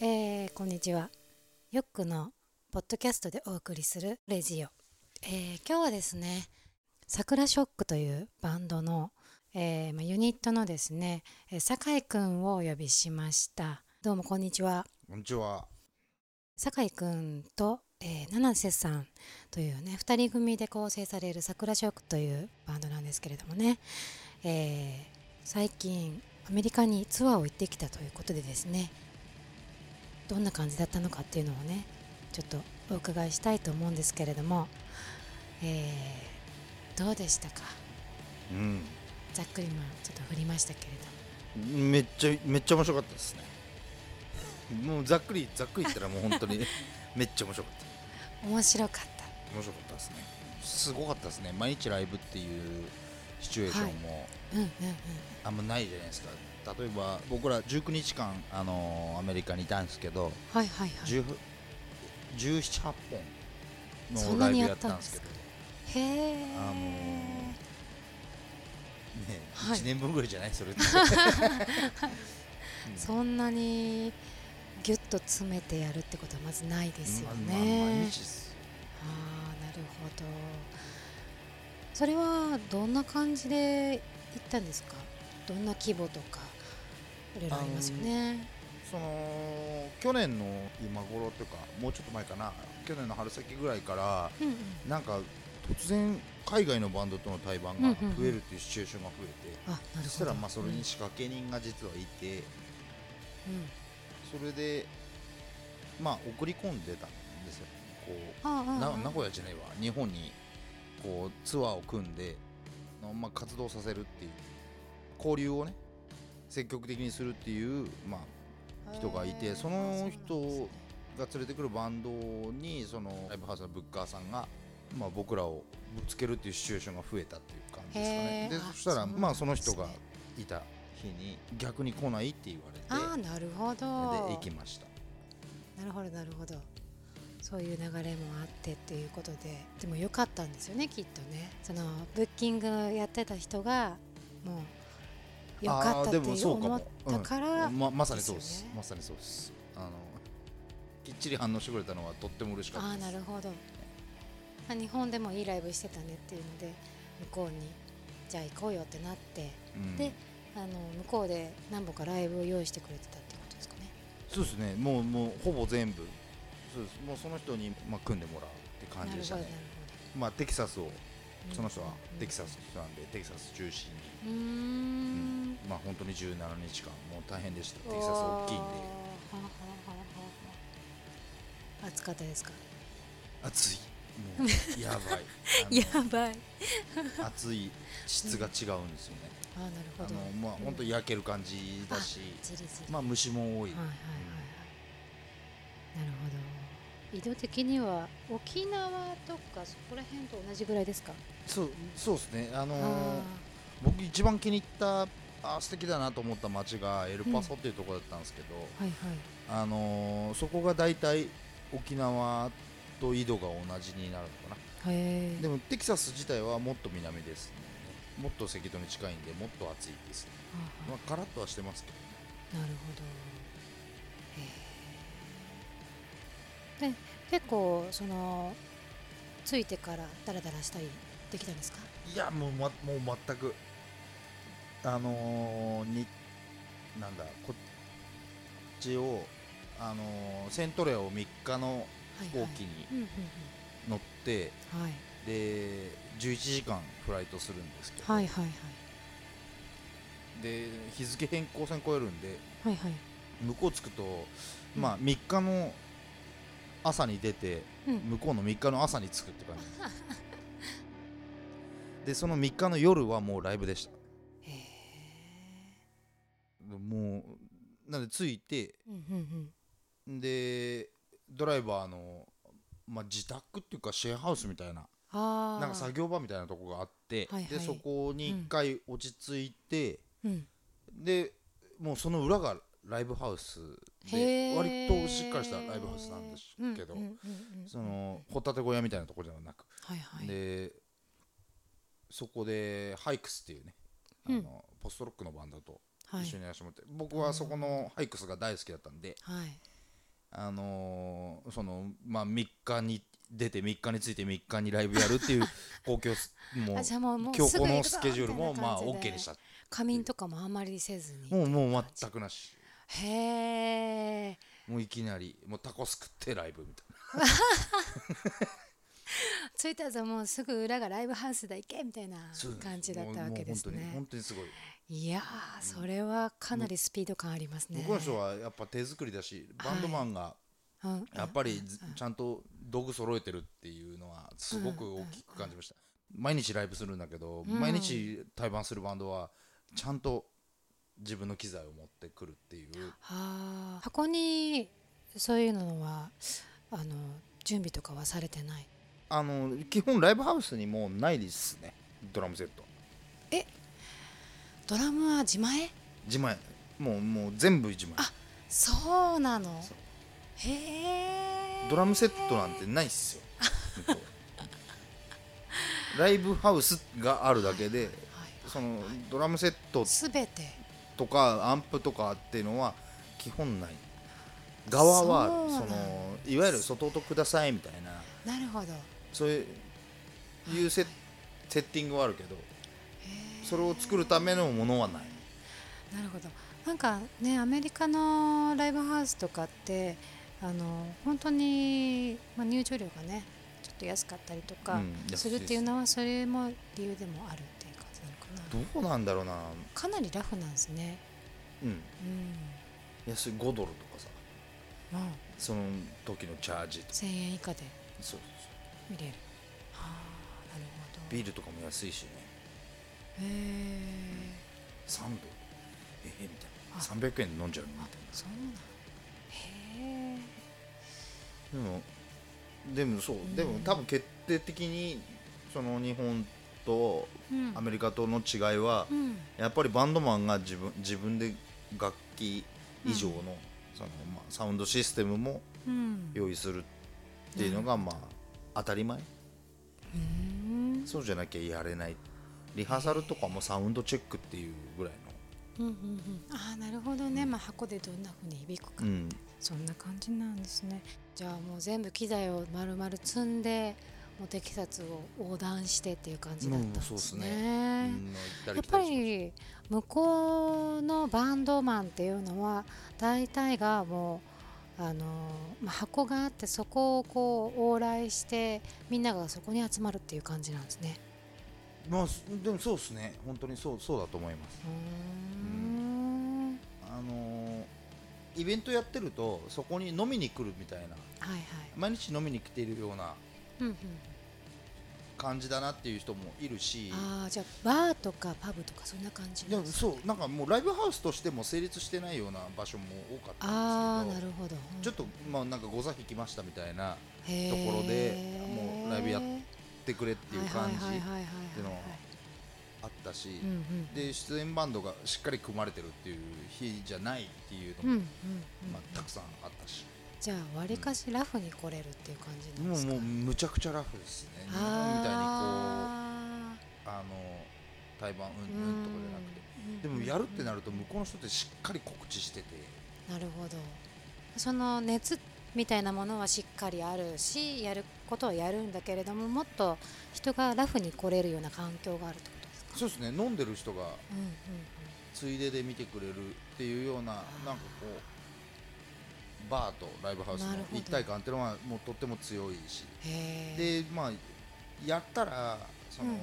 えーこんにちは。ヨックのポッドキャストでお送りするレジオ。えー今日はですね、桜ショックというバンドの、えーまあユニットのですね、えー酒井くんをお呼びしました。どうもこんにちは。こんにちは。酒井くんと、えー七瀬さんというね2人組で構成される桜ショックというバンドなんですけれどもね、えー最近アメリカにツアーを行ってきたということでですねどんな感じだったのかっていうのをねちょっとお伺いしたいと思うんですけれども、えーどうでしたか？うん。ざっくりまあちょっと振りましたけれどもめっちゃめっちゃ面白かったですね。もうざっくりざっくり言ったらもう本当に めっちゃ面白かった。面白かった面白かったですね。すごかったですね。毎日ライブっていうシチュエーションもうんうんうんあんまないじゃないですか。例えば僕ら19日間あのーアメリカにいたんですけど、はいはいはい10 17、8そ本のライブんなにややったんですけど、へえ、あのーね、はい1年分ぐらいじゃない？それって。う んそんなにギュッと詰めてやるってことはまずないですよね。ああなるほど。それはどんな感じで行ったんですか？どんな規模とか？いろいろありますよね。その去年の今頃っていうかもうちょっと前かな去年の春先ぐらいからうんうん。なんか突然海外のバンドとの対バンが増えるっていうシチュエーションが増えて、あなるほど。そしたらまあそれに仕掛け人が実はいてうん。それでまあ送り込んでたんですよこうな名古屋じゃないわ日本にこうツアーを組んで、まあ、活動させるっていう交流をね積極的にするっていう、まあ、人がいてその人が連れてくるバンドにそのライブハウスのブッカーさんが、まあ、僕らをぶつけるっていうシチュエーションが増えたっていう感じですかね。でそしたらまあその人がいた日に逆に来ないって言われてああなるほど。で行きました。なるほどなるほど。そういう流れもあってっていうことででも良かったんですよねきっとね。そのブッキングやってた人がもう良かったって思ったから、うん。ままさにそうです。ねまさにそうです。あのきっちり反応してくれたのはとっても嬉しかっああたです。なるほど。あ日本でもいいライブしてたねっていうので向こうにじゃあ行こうよってなって。うん。であの向こうで何本かライブを用意してくれてたってことですかね。そうですね。もうもうほぼ全部。そうです。もうその人に、まあ、組んでもらうって感じでしたね。まあテキサスをその人はテキサススの人なんでテキサス中心に、うん。んまあ本当に17日間もう大変でした。テキサス大きいんで。暑かったですか？暑い。もうやばい。やばい。暑い質が違うんですよね、あーなるほど。あのまあ本当に焼ける感じだし、じりじり。まあ虫も多い、はいはいはいはい。なるほど。移動的には沖縄とかそこら辺と同じぐらいですか？そうそうですね。あのーあ僕一番気に入ったあー素敵だなと思った街がエルパソっていうところだったんですけど、ーはいはい。あのーそこが大体沖縄と緯度が同じになるのかな。でもテキサス自体はもっと南ですね。もっと赤道に近いんでもっと暑いですね、まあ、カラッとはしてますけどなるほど。へえで結構その着いてからダラダラしたりできたんですか？いやもう,、ま、もう全く。あのーになんだこっちをあのーセントレアを3日の飛行機に乗って、うん。はい。で11時間フライトするんですけど、はいはいはい。で日付変更線超えるんで。はいはい。向こう着くと、うん。まあ3日の朝に出てうん。向こうの3日の朝に着くって感じで その3日の夜はもうライブでした。もうなんで着いてでドライバーの、まあ、自宅っていうかシェアハウスみたいななんか作業場みたいなとこがあって、はいはい。でそこに一回落ち着いて、うん。でもうその裏がライブハウスで割としっかりしたライブハウスなんですけど、そのホタテ小屋みたいなところではなく、はいはい。でそこでハイクスっていうねあうん。の、ポストロックのバンドとはい。一緒にやらせてもらって、僕はそこのハイクスが大好きだったんではい。あのーそのまあ3日に出て3日について3日にライブやるっていう 公共すもうもうもう今日このスケジュールもまあ OK でした。仮眠とかもあんまりせずにもうもう全くなし。へえもういきなりもうタコス食ってライブみたいな 着いたぞもうすぐ裏がライブハウスだ行けみたいな感じだったわけですね。本当にすごい。いやーそれはかなりスピード感ありますね。向こうの人はやっぱ手作りだしバンドマンがうん。やっぱりずちゃんと道具揃えてるっていうのはすごく大きく感じました。毎日ライブするんだけどうん。毎日対バンするバンドはちゃんと自分の機材を持ってくるっていう。箱にそういうのはあの準備とかはされてない？あの基本ライブハウスにもうないですね。ドラムセット。ドラムは自前？自前。もうもう全部自前。あそうなの。へえ。ドラムセットなんてないっすよ。ライブハウスがあるだけでそのドラムセットすべて。とかアンプとかっていうのは基本ない。側はそのいわゆる外音くださいみたいな。なるほどそういうセセッティングはあるけどそれを作るためのものはない。なるほど。なんかねアメリカのライブハウスとかってあの本当に、まあ、入場料がねちょっと安かったりとかす。するっていうのはそれも理由でもあるっていう感じなのかな。どうなんだろうな。かなりラフなんですね。うん。うん。安い5ドルとかさ。まあその時のチャージとか。1000円以下で。そう見れる。はあなるほど。ビールとかも安いしね。へえ3ドルええみたいあ。な300円で飲んじゃうみたいな。そうなんへえでもでもそう、ん。でも多分決定的にその日本とうん。アメリカとの違いは、うん。やっぱりバンドマンが自分自分で楽器以上の,、そのまあ、サウンドシステムもうん。用意するっていうのが、まあ当たり前。うんそうじゃなきゃやれない。リハーサルとかもサウンドチェックっていうぐらいうんうんうん。ああなるほどね、まあ、箱でどんな風に響くか、の、うん、そんな感じなんですね。じゃあもう全部機材を丸々積んでもうテキサスを横断してっていう感じだったんですね,、うんそうっすね。うんやっぱり向こうのバンドマンっていうのは大体がもうあの、まあ、箱があってそこをこう往来してみんながそこに集まるっていう感じなんですね。まあでもそうですね。本当にそうそうだと思います。うーん。あのーイベントやってるとそこに飲みに来るみたいな。はいはい。毎日飲みに来ているようなうんうん、感じだなっていう人もいるし。ああじゃあバーとかパブとかそんな感じでもそうなんかもうライブハウスとしても成立してないような場所も多かったんですけど。るほど。ちょっとまあなんかご座引きましたみたいなところでもうライブやってくれっていう感じっていうのはあったし。うんうんで出演バンドがしっかり組まれてるっていう日じゃないっていうのも、うんうんうんまあ、たくさんあったしじゃあわりかしラフに来れるっていう感じなんですか？もうもうむちゃくちゃラフですね。日本みたいにこうああの対バうんうんとかじゃなくて。うんでもやるってなると向こうの人ってしっかり告知してて。なるほど。その熱みたいなものはしっかりあるしやることはやるんだけれどももっと人がラフに来れるような環境があるってことですか？そうですね。飲んでる人がついでで見てくれるっていうようななんかこうバーとライブハウスの一体感っていうのはもうとっても強いし。でまあやったらその、うん。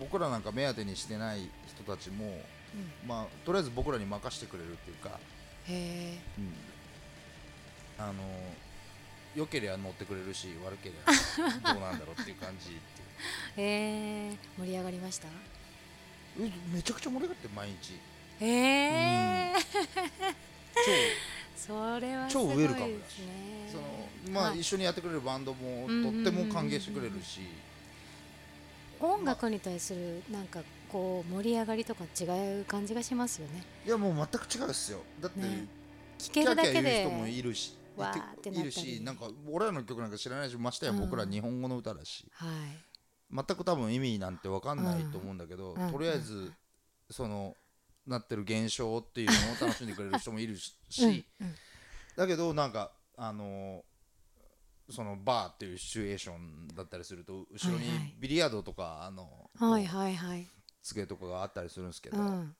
僕らなんか目当てにしてない人たちも、うん。まあ、とりあえず僕らに任せてくれるっていうか、へえあの良ければ乗ってくれるし悪ければ どうなんだろうっていう感じってえ盛り上がりました？えめちゃくちゃ盛り上がって毎日。へえ超それはす超ウェルカムだですねそのまあはい一緒にやってくれるバンドもうんとっても歓迎してくれるし。音楽に対するなんかこう盛り上がりとか違う感じがしますよね。いやもう全く違うですよ。だって、ね。聞けるだけ言う人もでいるしわーっているしなんか俺らの曲なんか知らないしましてや僕ら日本語の歌だし、はい。全く多分意味なんて分かんないと思うんだけど、うん。とりあえずそのなってる現象っていうのを楽しんでくれる人もいるし、うんうん。だけどなんかああのそのバーっていうシチュエーションだったりすると後ろにはいはい。ビリヤードとかあのはいはいはい。机とかがあったりするんですけど、うん。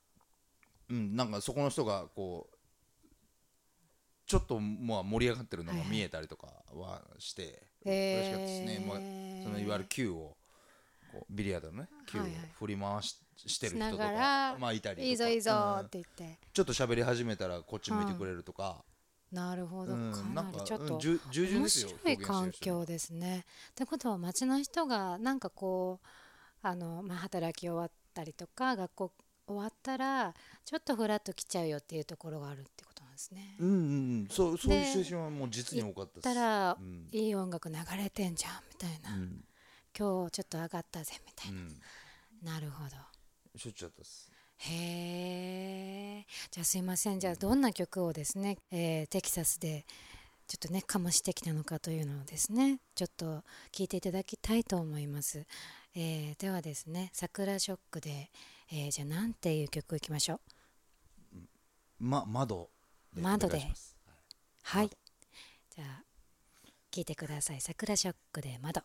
うん、なんかそこの人がこうちょっとまあ盛り上がってるのがはいはい見えたりとかはして、え嬉しかったですね、まあ、そのいわゆる球をこうビリヤードのね球をはいはい。振り回ししてる人とかまあいたりとか。いいぞいいぞうん。って言って、ちょっと喋り始めたらこっち向いてくれるとか、なるほど、うん。かなりちょっと面白い環境ですね。ってことは町の人がなんかこうあの、まあ、働き終わったりとか学校終わったらちょっとフラッと来ちゃうよっていうところがあるってことなんですね。うんうんうん。そうそういうでシチュエーションはもう実に多かったです。たら、うん。いい音楽流れてんじゃんみたいな、うん。今日ちょっと上がったぜみたいうん。な、なるほど。しょっちゅうあったです。へえじゃあすいません。じゃあどんな曲をですね、えーテキサスでちょっとね醸してきたのかというのをですねちょっと聞いていただきたいと思います、えーではですね「桜ショックで」えーじゃあなんていう曲いきましょう？ま窓窓で。お願いします。はい。じゃあ聞いてください「桜ショックで窓」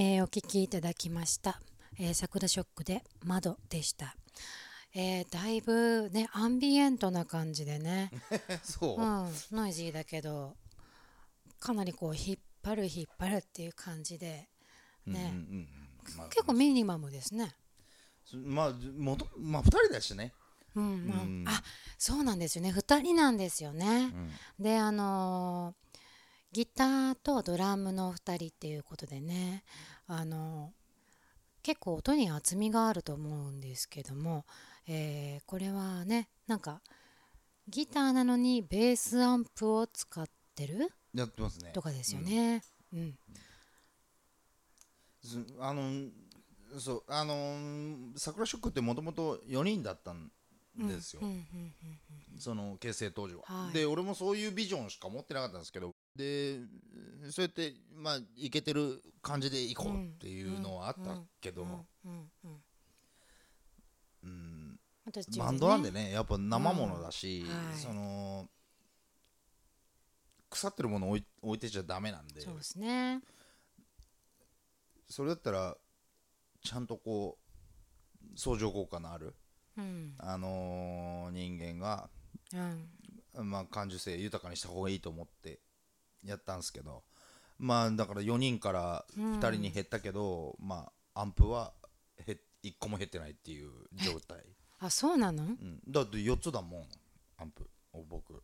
えーお聴きいただきました、えー桜ショックで窓でした、えーだいぶねアンビエントな感じでね、そう、うん、ノイジーだけどかなりこう引っ張る引っ張るっていう感じでね。うんうんうんうん。まあ結構ミニマムですね。まあもとまあ2人だしね、うんまあうん。あそうなんですよね。2人なんですよね。う、ん。であのーギターとドラムの2人っていうことでねあのー結構音に厚みがあると思うんですけども、えーこれはねなんかギターなのにベースアンプを使ってるやってますね。とかですよね。うん。すあのそうあの桜ショックってもともと4人だったんですよ、うんうんうん。その結成当時は、はい。で俺もそういうビジョンしか持ってなかったんですけどでそうやってまあいけてる感じでいこうっていうのはあったけど、うん。バンドなん。でねやっぱ生ものだし、はいその腐ってるもの置い置いてちゃダメなん。でそうですね。それだったらちゃん。とこう相乗効果のある、うん。あのー人間が、うん。まあ、感受性豊かにした方がいいと思ってやったんですけどまあだから4人から2人に減ったけど、まあアンプはへ1個も減ってないっていう状態、あそうなの？うん、だって4つだもんアンプ僕。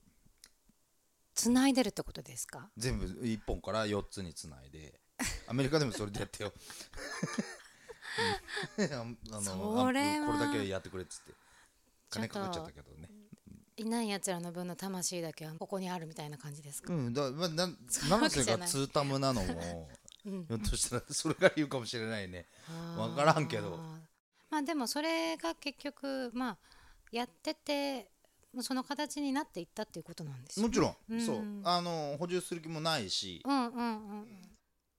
繋いでるってことですか？全部1本から4つにつないで。アメリカでもそれでやってよ。うん。あのこれだけやってくれっつって。金かかっちゃったけどねいないやつらの分の魂だけはここにあるみたいな感じですか、うんだまあなそういうわ七瀬がツータムなのもうん ひょっとしたらそれが理由かもしれないね。あー。わからんけど。まあでもそれが結局まあやっててもうその形になっていったっていうことなんですよね。もちろん、うん。そう。あの補充する気もないし、うんうんうん。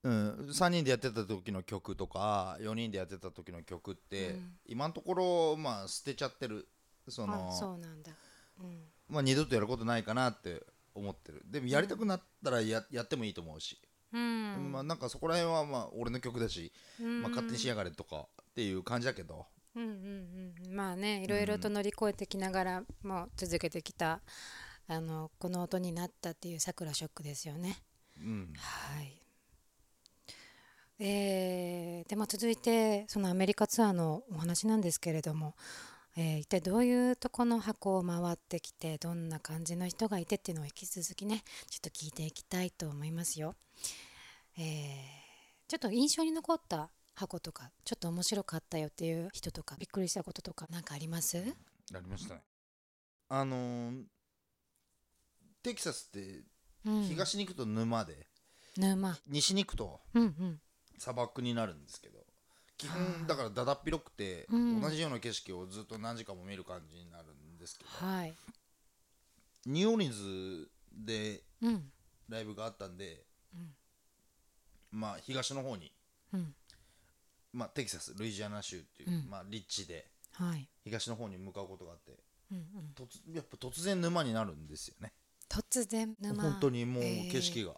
うん、3人でやってた時の曲とか4人でやってた時の曲って、うん。今のところまあ捨てちゃってる。そのあそうなんだ。うんまあ、二度とやることないかなって思ってる。でもやりたくなったらややってもいいと思うし、うん。まあなんかそこら辺はまあ俺の曲だし、うん。まあ、勝手にしやがれとかっていう感じだけど、うんうんうんまあねいろいろと乗り越えてきながらも続けてきた、あのこの音になったっていうさくらショックですよね。うん、はい。えーでも続いてそのアメリカツアーのお話なんですけれども、えー一体どういうとこの箱を回ってきてどんな感じの人がいてっていうのを引き続きねちょっと聞いていきたいと思いますよ。えーちょっと印象に残った箱とかちょっと面白かったよっていう人とかびっくりしたこととか何かあります？なりましたね。あのーテキサスってうん。東に行くと沼で、沼。西に行くとうんうん。砂漠になるんですけど基は本だからだだっ広くて、うん。同じような景色をずっと何時間も見る感じになるんですけど、はい。ニューオーリンズでうん。ライブがあったんで、うん。まあ東の方に、うん。まあ、テキサスルイジアナ州っていう、うん。まあ、立地ではい。東の方に向かうことがあってうんうん。突やっぱ突然沼になるんですよね。突然沼。本当にもうえー。景色が、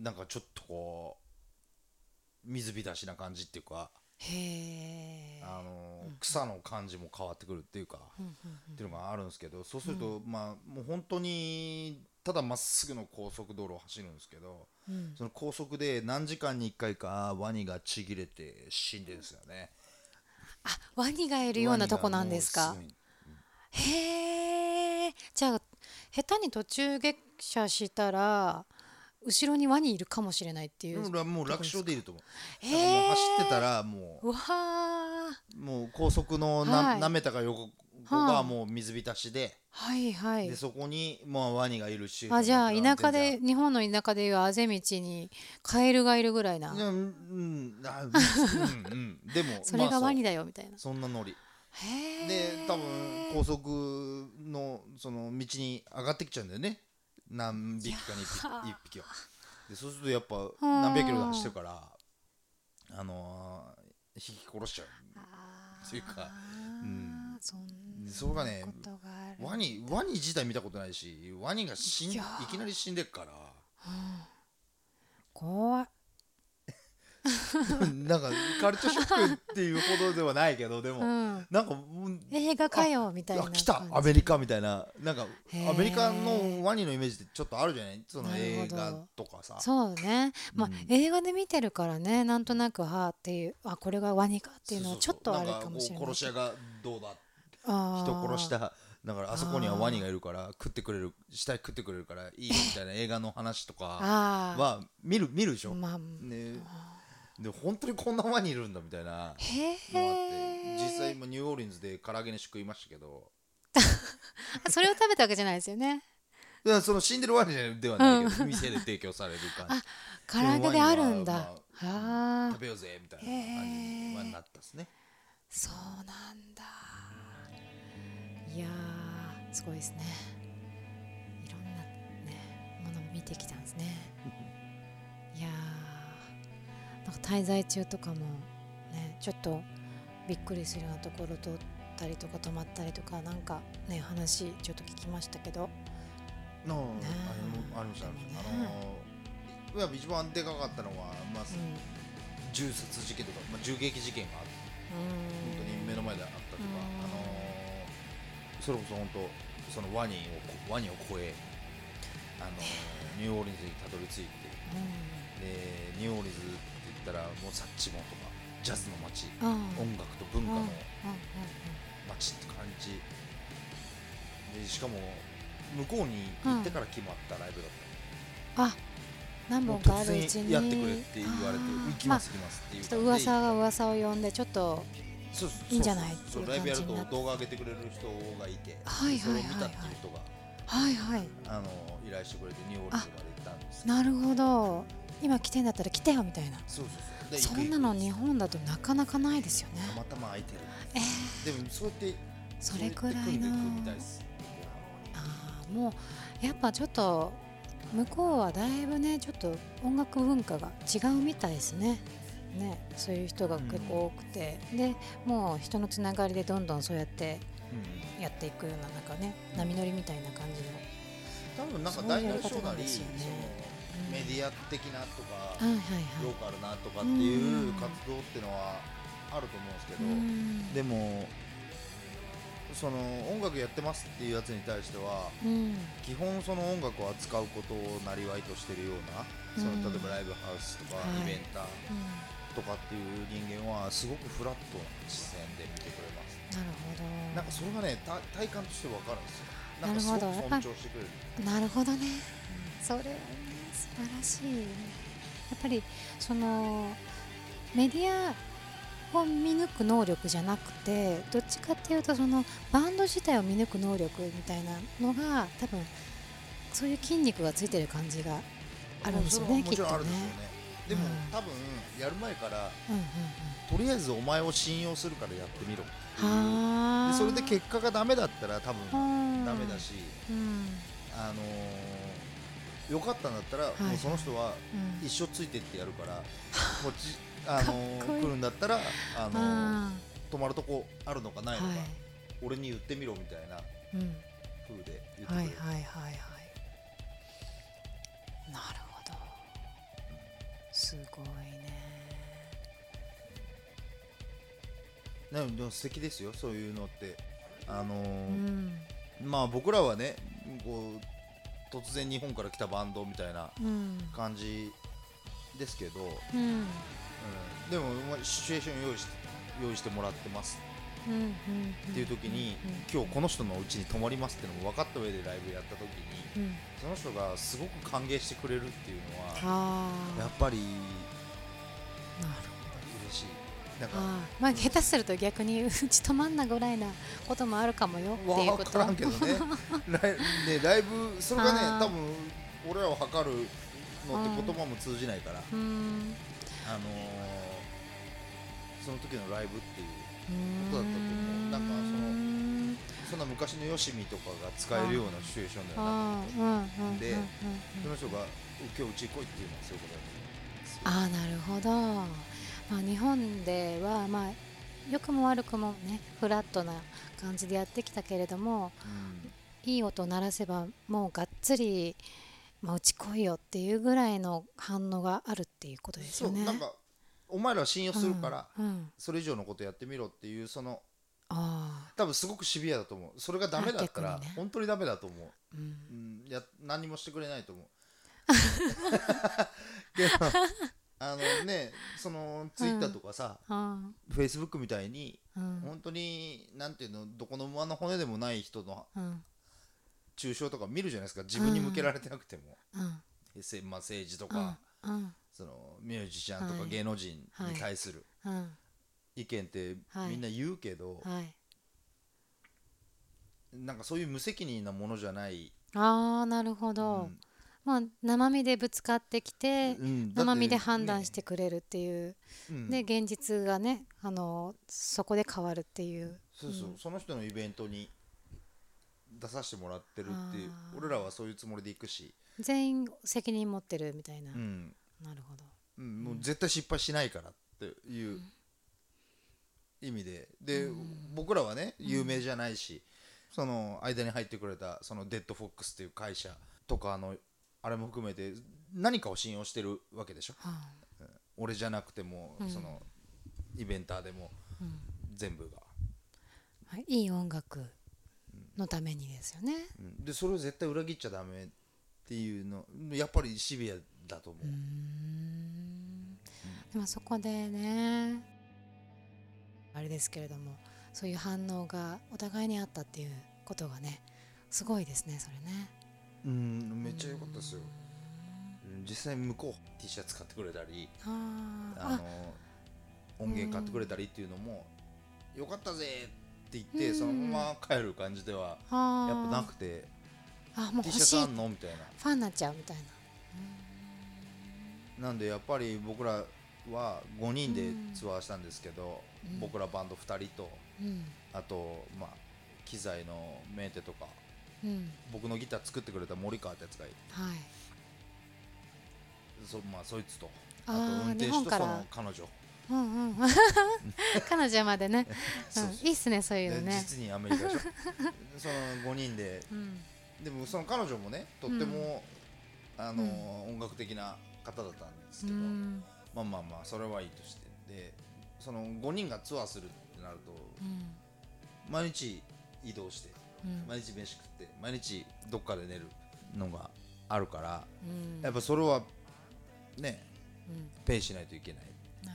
なんかちょっとこう水浸しな感じっていうか、あの草の感じも変わってくるっていうか、っていうのがあるんですけどそうすると、まあもう本当にただまっすぐの高速道路を走るんですけどうん。その高速で何時間に1回かワニがちぎれて死んでるんですよね。あワニがいるようなとこなんですか？へえじゃあ下手に途中下車したら後ろにワニいるかもしれないっていうもう楽勝でいると思う。うえ走ってたらもう。もう高速のな、はい。舐めたか横はあがもう水浸しで、はいはい。でそこにもうワニがいるしあじゃあ田舎で日本の田舎でいうあぜ道にカエルがいるぐらいな。うんうんあうんうん。うん でもそれがまあワニだよみたいな。そんなノリ。へえで多分高速のその道に上がってきちゃうんだよね何匹かに一はあ匹は。でそうするとやっぱあ何百キロで走ってるからあのー引き殺しちゃう。っていうかうんそそれがねワニワニ自体見たことないしワニが死んいきなり死んでっから。怖い なんかカルチャーショックっていうほどではないけどでも、うん、なんか映画かよみたいなあ来たアメリカみたいな。なんかアメリカのワニのイメージってちょっとあるじゃない？その映画とかさ。そうね、まあうん。映画で見てるからねなんとなくはあっていうあこれがワニかっていうのはちょっとあるかもしれない。殺し屋がどうだ人殺しただからあそこにはワニがいるから食ってくれる死体食ってくれるからいいよみたいな映画の話とかは見る見るでしょ、まあねで本当にこんなワニいるんだみたいなへえ実際今ニューオーリンズで唐揚げ飯食いましたけど。それを食べたわけじゃないですよね。いやその死んでるワニではないけど、店で提供される感じ。唐揚げであるんだ、でもワニはあ。あ食べようぜみたいな感じにはなったですね。そうなんだ。いやーすごいですね。いろんなねものも見てきたんですね。いやーなんか滞在中とかもねちょっとびっくりするようなところ通ったりとか泊まったりとかなんかね話ちょっと聞きましたけど。のねありましたありましたあのいや一番でかかったのは、まあうん。銃殺事件とか、まあ、銃撃事件があって本当に目の前であったとか、うん。あのそれこそ本当そのワニをこワニを超えあの ニューオーリンズにたどり着いてでニューオーリンズったらもうサッチモンとかジャズの街うん。うん音楽と文化のうん。うん。街って感じ。でしかも向こうに行ってから決まったライブだった、あ何もう本かあ突るうちに。然やってくれって言われて行きます行きますっていうちょっと噂が噂を呼んでちょっといいんじゃないっていうライブやると動画上げてくれる人がいて、はいはいはいはい。それを見たっていう人がはいはい。あの依頼してくれてニューオーリンズまで行ったんですなるほど。今来てんだったら来てよみたいな。そうそうそう。でそんなの日本だとなかなかないですよね。たまたま空いてるえー、でもそうやってそれくらいのあーもうやっぱちょっと向こうはだいぶねちょっと音楽文化が違うみたいですね。ねそういう人が結構多くて、でもう人のつながりでどんどんそうやってうん。やっていくようななんかね波乗りみたいな感じの。多分なんか大なりねそのうんメディア的なとかはいはいロはーカルなとかっていう活動っていうのはあると思うんですけい。どうん。でもその音楽やってますっていうやつに対してはうん。基本その音楽を扱うことをなりわいとしてるようなそのうん例えばライブハウスとかはい。イベンターとかっていう人間はすごくフラットな視線で見てくれます。なるほど。なんかそれがねた体感として分かるんですよ。なんかすごくなるほど。尊重してくれる。なるほどね。それは晴らしい。やっぱりそのメディアを見抜く能力じゃなくてどっちかっていうとそのバンド自体を見抜く能力みたいなのが多分そういう筋肉がついてる感じがあるんですよねきっとねでも、うん多分やる前からうんうんとりあえずお前を信用するからやってみろ。でそれで結果がダメだったら多分ダダメだ。し、うんあのー、よかったんだったら、い。もうその人はうん。一生ついてってやるから、こっち、あの 来るんだったら、あの泊まるとこあるのかないのか、はい。俺に言ってみろみたいなーうで言ってくれる、はいはいはいはい。なるほど。すごいね。ねでも素敵ですよそういうのって。あのうーん。まあ僕らはねこう突然日本から来たバンドみたいなうん。感じですけど、うん。うん、でもまあシチュエーション用意し用意してもらってます。っていう時に、今日この人のお家に泊まりますっていうのも分かった上でライブやった時にうん。その人がすごく歓迎してくれるっていうのはやっぱりなんかまあ下手すると逆にうち泊まんなぐらいなこともあるかもよっていうこと。分からんけどね。ライねライブそれがね多分俺らを測るのって言葉も通じないから、うん。あのーその時のライブっていう。うん。ことだったと思う。なんかそのそんな昔のよしみとかが使えるようなシチュエーションではな。かったあーうんうんうんでその人が今日うち来いっていうのはそういうことだと思う。んですよああなるほど、まあ、日本ではまあ良くも悪くもねフラットな感じでやってきたけれどもいい音を鳴らせばもうがっつり、まあ、打ち来いよっていうぐらいの反応があるっていうことですよね。そうなんかお前らは信用するから、うん。うん。それ以上のことやってみろっていうそのあ多分すごくシビアだと思う。それがダメだったら、ね。本当にダメだと思う、あうん。うん、や何もしてくれないと思う あのねそのツイッターとかさ、あフェイスブックみたいにーうん。本当になんていうのどこの馬の骨でもない人のうん。中傷とか見るじゃないですか。自分に向けられてなくても、うん。せまあ、政治とうん。か、うん。そのミュージシャンとかはい。芸能人に対するうん。意見ってはい。みんな言うけど、はい。なんかそういう無責任なものじゃない、ああなるほうどんまあ生身でぶつかってきてうんて生身で判断してくれるっていう。うん。で現実がねあのそこで変わるっていう。そうそう、その人のイベントに出させてもらってるっていう俺らはそういうつもりで行くし、全員責任持ってるみたいな。うん。なるほど。うん、もう絶対失敗しないからっていう意味で。で、僕らはね有名じゃないし、その間に入ってくれたそのデッドフォックスっていう会社とかあのあれも含めて何かを信用してるわけでしょ？はあ俺じゃなくても、うん。そのイベンターでもうん。全部が、はい、いい音楽のためにですよね。うん。でそれを絶対裏切っちゃダメっていうのやっぱりシビアだと思う、うーん。でもそこでねあれですけれどもそういう反応がお互いにあったっていうことがねすごいですねそれね。うんめっちゃ良かったですよ。うん実際向こう T シャツ買ってくれたりあの音源買ってくれたりっていうのもよかったぜって言ってうん。そのまま帰る感じではやっぱなくてあもう T シャツあんのみたいファンになっちゃうみたいな。ななんでやっぱり僕らは5人でツアーしたんですけどうん。僕らバンド2人とうん。あとまあ機材のメンテとかうん僕のギター作ってくれた森川ってやつがいてはい。そ,、まあ、そいつと。あと運転手とその彼女。うんうん。彼女までね。そうん。いいっすねそういうのね。で実にアメリカでしょその5人で。うん。でもその彼女もねとっても、あの音楽的な方だったんですうけど、ん。まあまあまあそれはいいとして。でその5人がツアーするってなるとうん。毎日移動して。うん毎日飯食って毎日どっかで寝るのがあるからうん。やっぱそれはねうん。ペイしないといけない。あ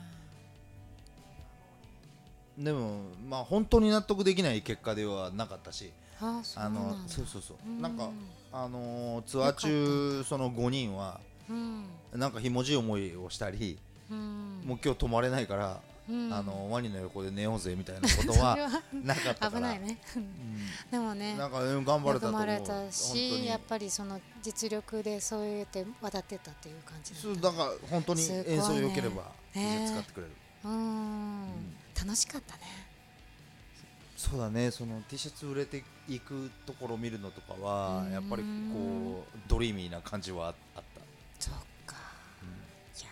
でもまあ本当に納得できない結果ではなかったしーあのそうそうそう。うん。なんかあのーツアー中その5人はうん。なんかひもじい思いをしたり、うん。もう今日泊まれないから、うんあのワニの横で寝ようぜみたいなことは なかったから。危ないね。うでもねんなんかうん頑張れたと思れたしに。やっぱりその実力でそうやって渡ってったっていう感じだったそうだから本当に演奏良ければね。使ってくれる、うん。ん楽しかったね。そうだね。その T シャツ売れていくところを見るのとかはうん。やっぱりこうドリーミーな感じはあった、そっか。いや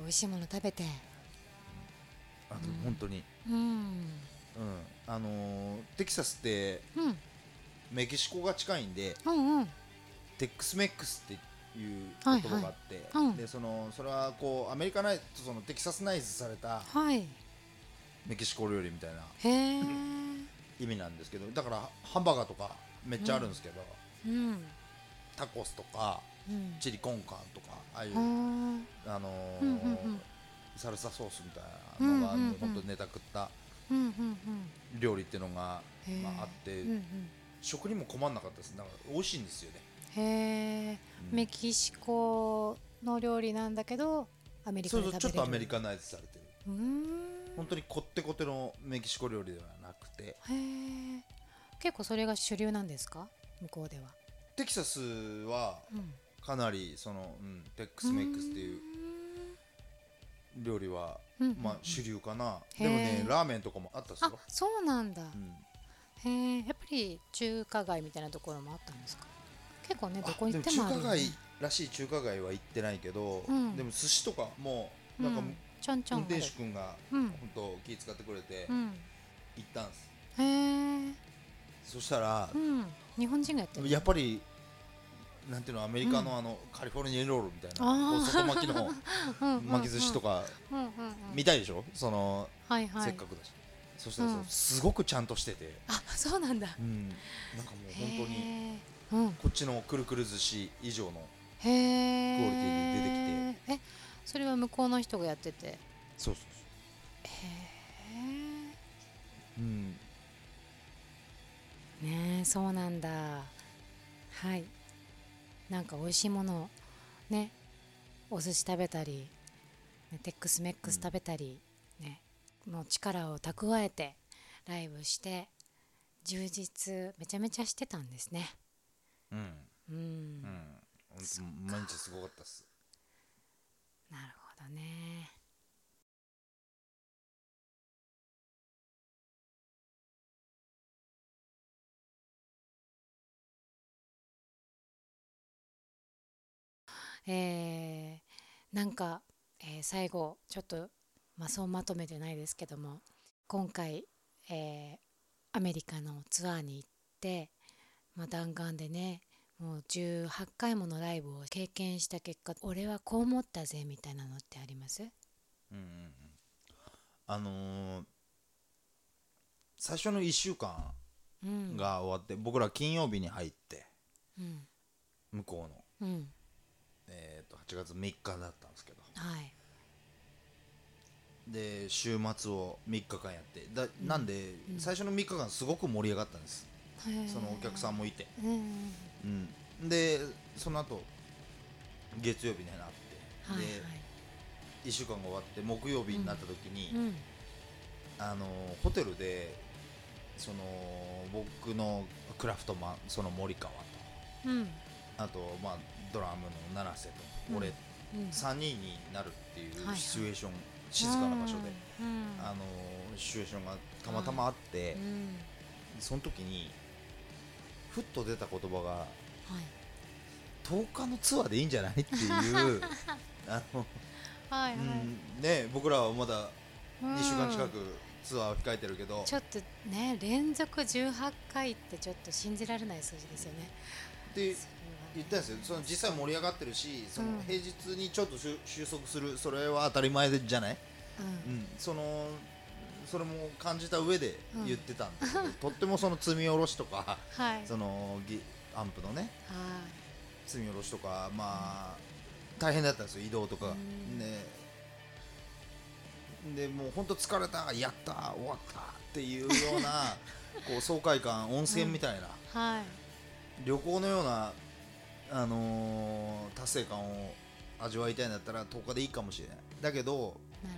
美味しいもの食べてあとうん本当に、うん。うん。あのーテキサスってうんメキシコが近いんでうんうん。テックスメックスっていう言葉があって、はいはい。うん。でそのそれはこうアメリカナイズそのテキサスナイズされたはい。メキシコ料理みたいな意味なんですけどだからハンバーガーとかめっちゃあるんですけど、うん。タコスとかうん。チリコンカンとかああいう、あのーうんうんうんサルサソースみたいなのが、うんうんうん本当ネタ食った料理っていうのが、まあ、あって、うんうん。食にも困んなかったです。なんか美味しいんですよね。へえうん。メキシコの料理なんだけどアメリカそうそうちょっとアメリカナイズされてる。本当にこってこてのメキシコ料理ではなくて。結構それが主流なんですか？向こうでは。テキサスはうん。かなりその、うん、テックスメックスっていう料理は、うんうんまあ主流かな、でもねラーメンとかもあったっすあよ、そうなんだ。うん、へえやっぱり中華街みたいなところもあったんですか？結構ねどあこ行ってでも中華街らしい中華街は行ってないけど、うん。でも寿司とかもなんか、うん。ちょんちょん。運転手君がうん。本当気使ってくれてうん。行ったんです、へえそしたらう、ん。日本人がやってる。やっぱりなんていうのアメリカのあの、カリフォルニアロールみたいな外巻きの 巻き寿司とか見たいでしょ？その、はいはい。せっかくだし。そしたらすごくちゃんとしてて、あそうなんだ。うん、なんかもう本当にこっちのくるくる寿司以上のへえクオリティで出てきて。えそれは向こうの人がやってて。へそうそうえそう、うん、ねえそうなんだ。はいなんか美味しいものをねお寿司食べたり、ね、テックスメックス食べたり、ねもう力を蓄えてライブして充実めちゃめちゃしてたんですね。うん。うん、うん。毎日すごかったっす。なるほどねえーなんか、えー最後ちょっと、まあ、そうまとめてないですけども今回、えーアメリカのツアーに行って、まあ、弾丸でねもう18回ものライブを経験した結果俺はこう思ったぜみたいなのってあります？うんうんうん。あのー最初の1週間うんが終わって、僕ら金曜日に入ってうん。向こうの、うんえー、と8月3日だったんですけど。はい。で週末を3日間やって。だなんで、うん。最初の3日間すごく盛り上がったんです。そのお客さんももいて、うんうん、でその後月曜日になって、はいはい。で1週間が終わって木曜日になった時に、うん。あのホテルでその僕のクラフトマンその森川と。うん。あと、まあ、ドラムの七瀬とうん。俺、うん。3人になるっていはいはい。うシチュエーション、静かな場所で、うん。あのシチュエーションがたまたまあって、うん。その時にふっと出た言葉がはい10日のツアーでいいんじゃない？っていう あの、はいね、僕らはまだうん。2週間近くツアーを控えてるけど、ちょっとね連続18回ってちょっと信じられない数字ですよね。でそ言ったんですよ。その実際盛り上がってるしそのうん平日にちょっと収束するそれは当たり前じゃない、れはうん、そのそれも感じた上でうん。言ってたんだけど、とってもその積み下ろしとかうんはい。そのギアンプのねは積み下ろしとかまあ大変だったんですよ移動とか、うん。ね。でもう本当疲れたやった終わったっていうような こう爽快感温泉みたいな、いはい。旅行のような、あのー達成感を味わいたいんだったら10日でいいかもしれない。だけどなる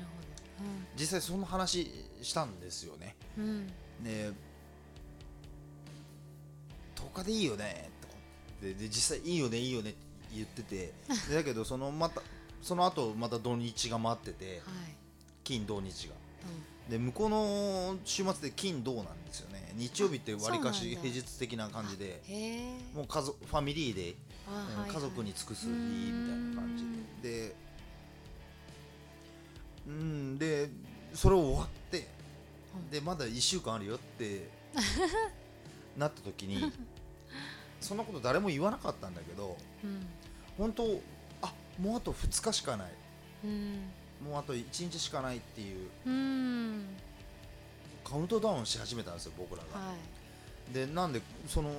実際その話したんですよね。ほどうん。うんで10日でいいよねとかでで実際いいよねいいよねって言ってて。で だけどそのまたその後また土日が待ってて。はい。金土日が。うで向こうの週末で金土なんですよね。日曜日ってわりかし平日的な感じで。もう家族ファミリーで家族に尽くす日みたいな感じで。でうんでそれ終わってうん。でまだ1週間あるよって なった時にそんなこと誰も言わなかったんだけどうん。本当あもうあと2日しかない。うん。もうあと1日しかないっていう。うん。カウントダウンし始めたんですよ僕らが、はい。でなんでその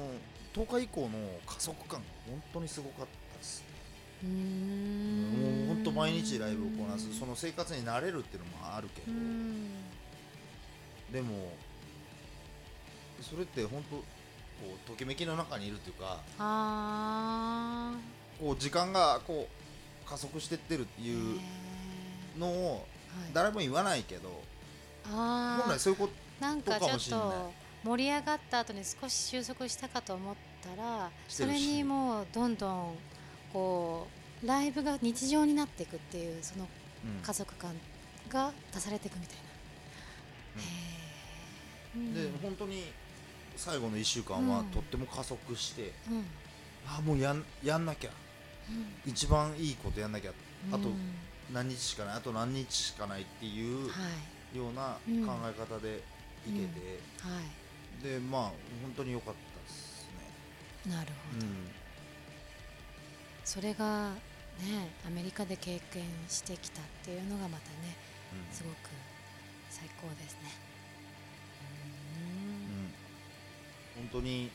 10日以降の加速感が本当にすごかったです。うーん。もう本当毎日ライブをこなす。その生活に慣れるっていうのもあるけうど、んでもそれって本当こうときめきの中にいるっていうかあこう時間がこう加速してってるってーいうへのをはい。誰も言わないけど。本来そういうことなんかちょっそうかもしんない。と盛り上がった後に少し収束したかと思ったらそれにもうどんどんこうライブが日常になっていくっていうそのうん。家族感が出されていくみたいな、で本当に最後の1週間はうん。とっても加速して、うん。うんあもうやんやんなきゃ。一番いいことやんなきゃ。あとうん何日しかない。あと何日しかないっていうはい。ようなうん。考え方でいけて、はいでまあ本当に良かったですね。なるほど、うん。それがねアメリカで経験してきたっていうのがまたねうん。すごく最高ですね。うん。本当に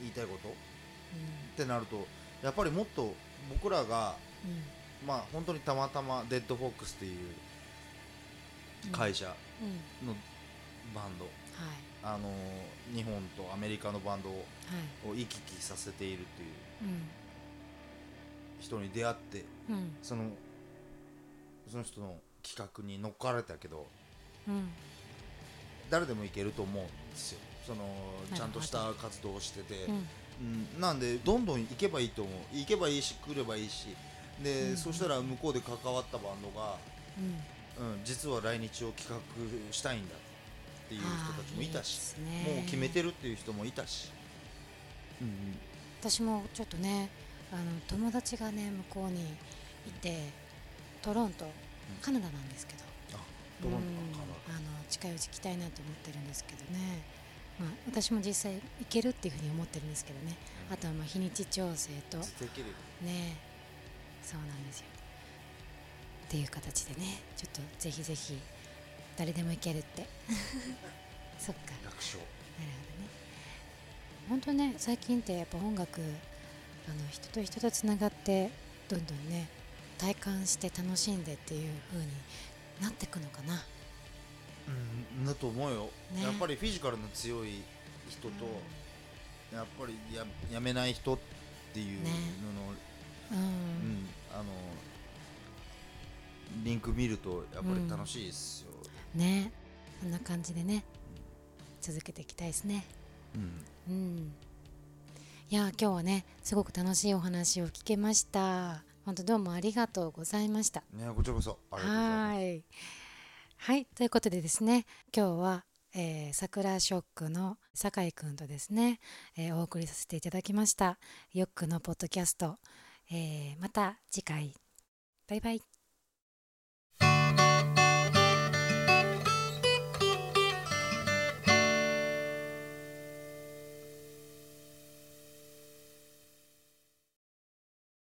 言いたいこと？っうてなるとやっぱりもっと僕らがんうん。まあ本当にたまたまデッドフォックスっていううん会社うん。のバンド、はいあの日本とアメリカのバンドをはい。行き来させているっていう。うん。人に出会ってうん。そのその人の企画に乗っかられたけどうん。誰でもいけると思うんですよ。そのどちゃんとした活動をしてて、うん。うん、なんでどんどん行けばいいと思う。行けばいいし来ればいいし。で、うん。そしたら向こうで関わったバンドが、うん。うん、実は来日を企画したいんだっていう人たちもいたしね。もう決めてるっていう人もいたし、うん私もちょっとねあの友達がね向こうにいてトロントカナダなんですけど。あトロントうん。かなあの近いうち行きたいなと思ってるんですけどね、まあ、私も実際行けるっていうふうに思ってるんですけどね。あとはまあ日にち調整と。ね。そうなんですよ。っていう形でねちょっとぜひぜひ誰でも行けるって。そっか。楽勝。なるほどね。本当ね最近ってやっぱ音楽あの人と人とつながってどんどんね体感して楽しんでっていう風になってくのかな。うんだと思うよ、ね。やっぱりフィジカルの強い人と、やっぱりややめない人っていうのの、ね。うん、うん、あのリンク見るとやっぱり楽しいですよ、ね。そんな感じでね。続けていきたいですね。うん。うん。いや今日はねすごく楽しいお話を聞けました。本当どうもありがとうございました。ね、こちらこそはい。はいということでですね今日は、えー、桜ショックの酒井くんとですね、えーお送りさせていただきました。ヨックのポッドキャスト、えーまた次回。バイバイ